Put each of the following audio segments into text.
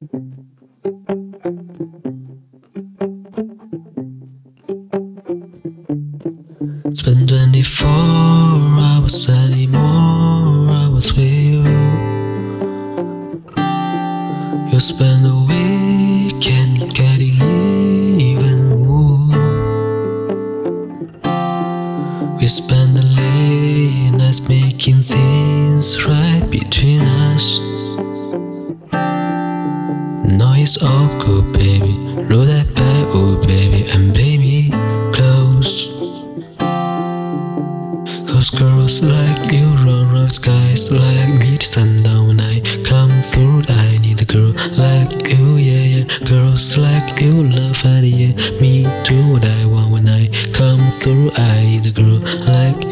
Spend 24 hours anymore hours with you. You spend the like you run round skies like me to sundown when I come through. I need a girl like you, yeah, yeah. Girls like you love and yeah, me do what I want when I come through. I need a girl like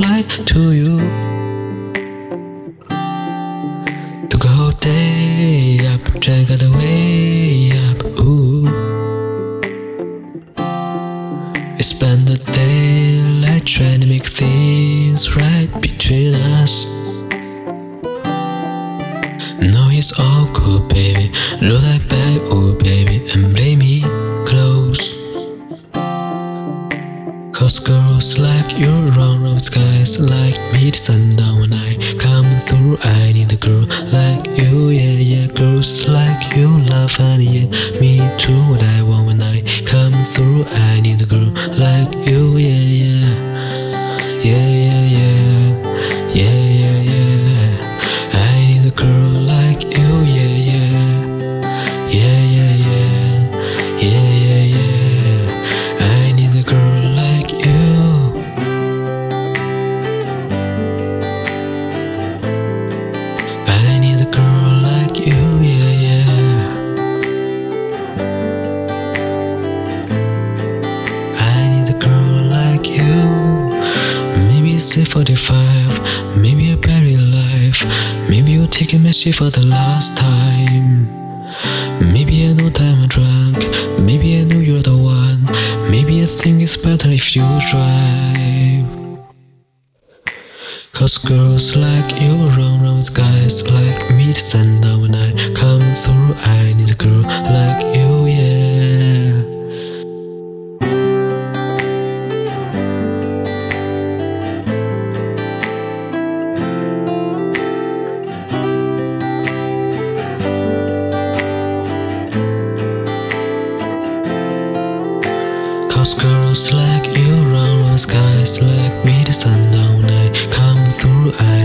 flight to you. Took a whole day up, to get away up. Ooh. We spent the daylight trying to make things right between us. No, it's all good, baby. Roll that back, oh Cause girls like you run around skies like me to sundown when I come through. I need a girl like you, yeah, yeah. Girls like you love and yeah, me too. What I want when I come through. I need a girl like you, yeah, yeah, A 45, maybe a buried life. Maybe you're taking my shit for the last time. Maybe I know that I'm drunk. Maybe I know you're the one. Maybe I think it's better if you drive. Cause girls like you run around guys like me to send sundown when I come through. I need a girl like you, yeah. Cause girls like you run around skies like me to sundown down I come through. I